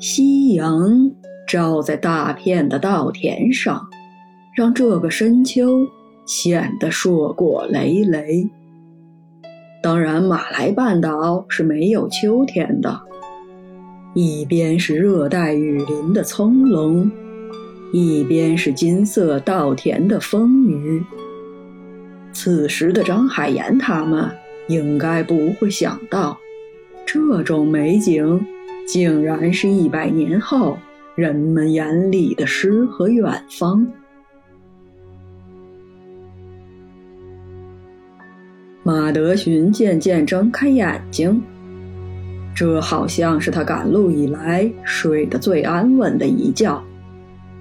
夕阳照在大片的稻田上，让这个深秋显得硕果累累。当然，马来半岛是没有秋天的，一边是热带雨林的葱茏，一边是金色稻田的丰腴。此时的张海岩他们应该不会想到，这种美景。竟然是一百年后人们眼里的诗和远方。马德寻渐渐睁开眼睛，这好像是他赶路以来睡得最安稳的一觉。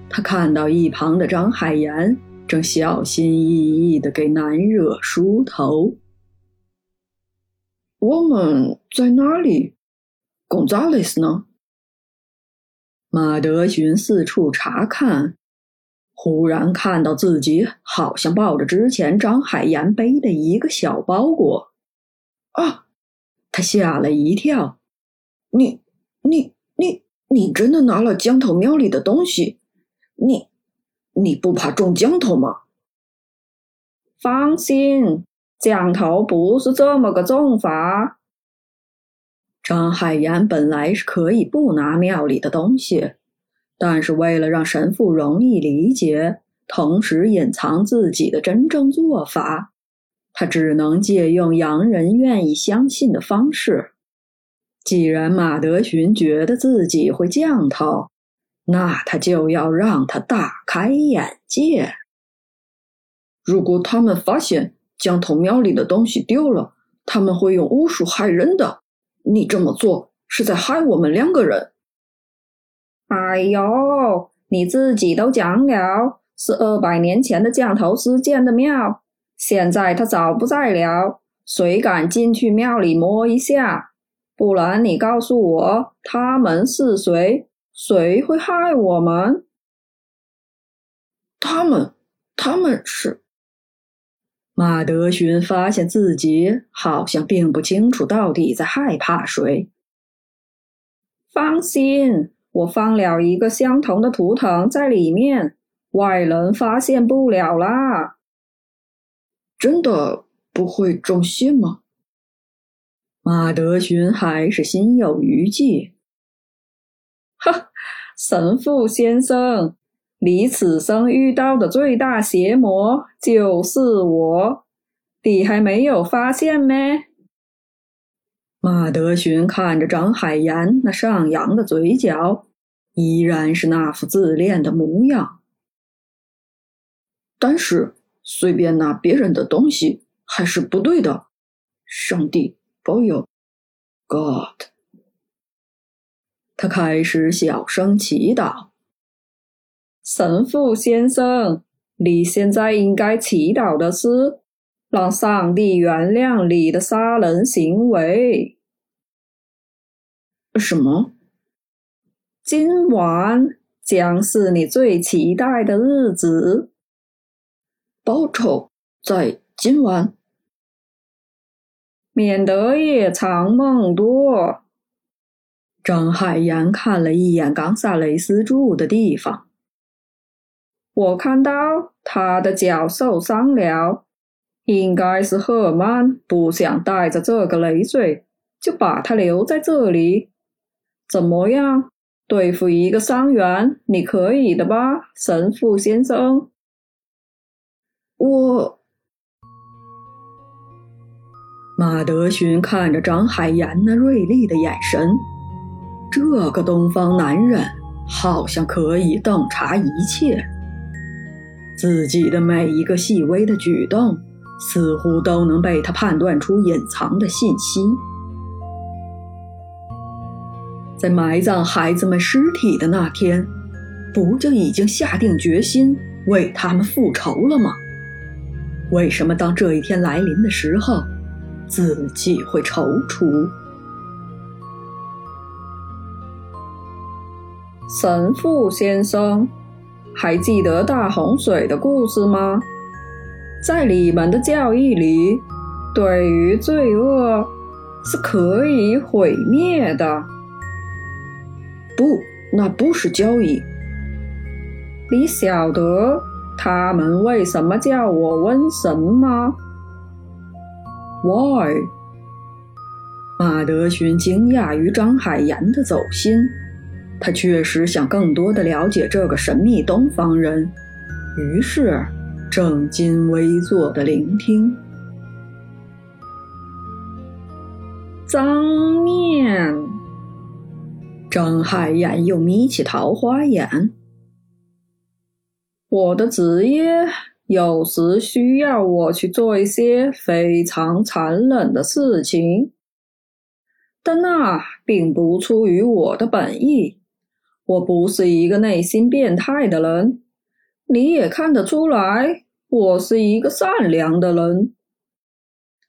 他看到一旁的张海岩正小心翼翼地给男惹梳头。我们在哪里？贡扎雷斯呢？马德寻四处查看，忽然看到自己好像抱着之前张海岩背的一个小包裹。啊！他吓了一跳。你、你、你、你真的拿了江头庙里的东西？你、你不怕中江头吗？放心，降头不是这么个中法。张海岩本来是可以不拿庙里的东西，但是为了让神父容易理解，同时隐藏自己的真正做法，他只能借用洋人愿意相信的方式。既然马德寻觉得自己会降头，那他就要让他大开眼界。如果他们发现降头庙里的东西丢了，他们会用巫术害人的。你这么做是在害我们两个人。哎呦，你自己都讲了，是二百年前的降头师建的庙，现在他早不在了，谁敢进去庙里摸一下？不然你告诉我，他们是谁？谁会害我们？他们，他们是。马德寻发现自己好像并不清楚到底在害怕谁。放心，我放了一个相同的图腾在里面，外人发现不了啦。真的不会中邪吗？马德寻还是心有余悸。哈，神父先生。你此生遇到的最大邪魔就是我，你还没有发现吗？马德寻看着张海岩那上扬的嘴角，依然是那副自恋的模样。但是随便拿别人的东西还是不对的。上帝保佑，God。他开始小声祈祷。神父先生，你现在应该祈祷的是，让上帝原谅你的杀人行为。什么？今晚将是你最期待的日子。报酬在今晚，免得夜长梦多。张海洋看了一眼冈萨雷斯住的地方。我看到他的脚受伤了，应该是赫曼不想带着这个累赘，就把他留在这里。怎么样，对付一个伤员，你可以的吧，神父先生？我，马德寻看着张海岩那锐利的眼神，这个东方男人好像可以洞察一切。自己的每一个细微的举动，似乎都能被他判断出隐藏的信息。在埋葬孩子们尸体的那天，不就已经下定决心为他们复仇了吗？为什么当这一天来临的时候，自己会踌躇？神父先生。还记得大洪水的故事吗？在你们的教义里，对于罪恶是可以毁灭的。不，那不是交易。你晓得他们为什么叫我瘟神吗？Why？马德勋惊讶于张海岩的走心，他确实想更多的了解这个神秘东方人，于是正襟危坐的聆听。脏面，张海岩又眯起桃花眼。我的职业有时需要我去做一些非常残忍的事情，但那并不出于我的本意。我不是一个内心变态的人，你也看得出来，我是一个善良的人。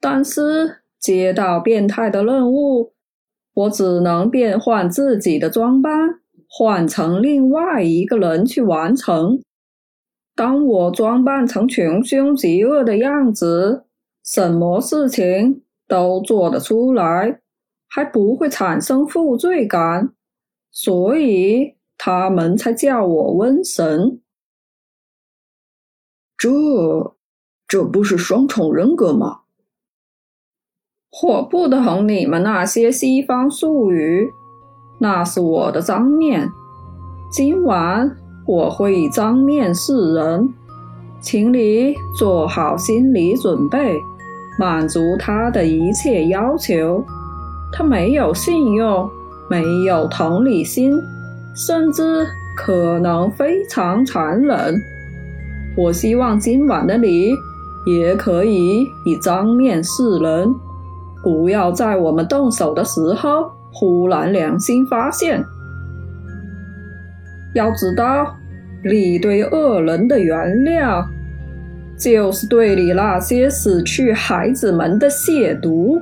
但是接到变态的任务，我只能变换自己的装扮，换成另外一个人去完成。当我装扮成穷凶极恶的样子，什么事情都做得出来，还不会产生负罪感，所以他们才叫我瘟神。这，这不是双重人格吗？我不懂你们那些西方术语，那是我的脏面。今晚。我会以脏面示人，请你做好心理准备，满足他的一切要求。他没有信用，没有同理心，甚至可能非常残忍。我希望今晚的你也可以以张面示人，不要在我们动手的时候忽然良心发现。要知道。你对恶人的原谅，就是对你那些死去孩子们的亵渎。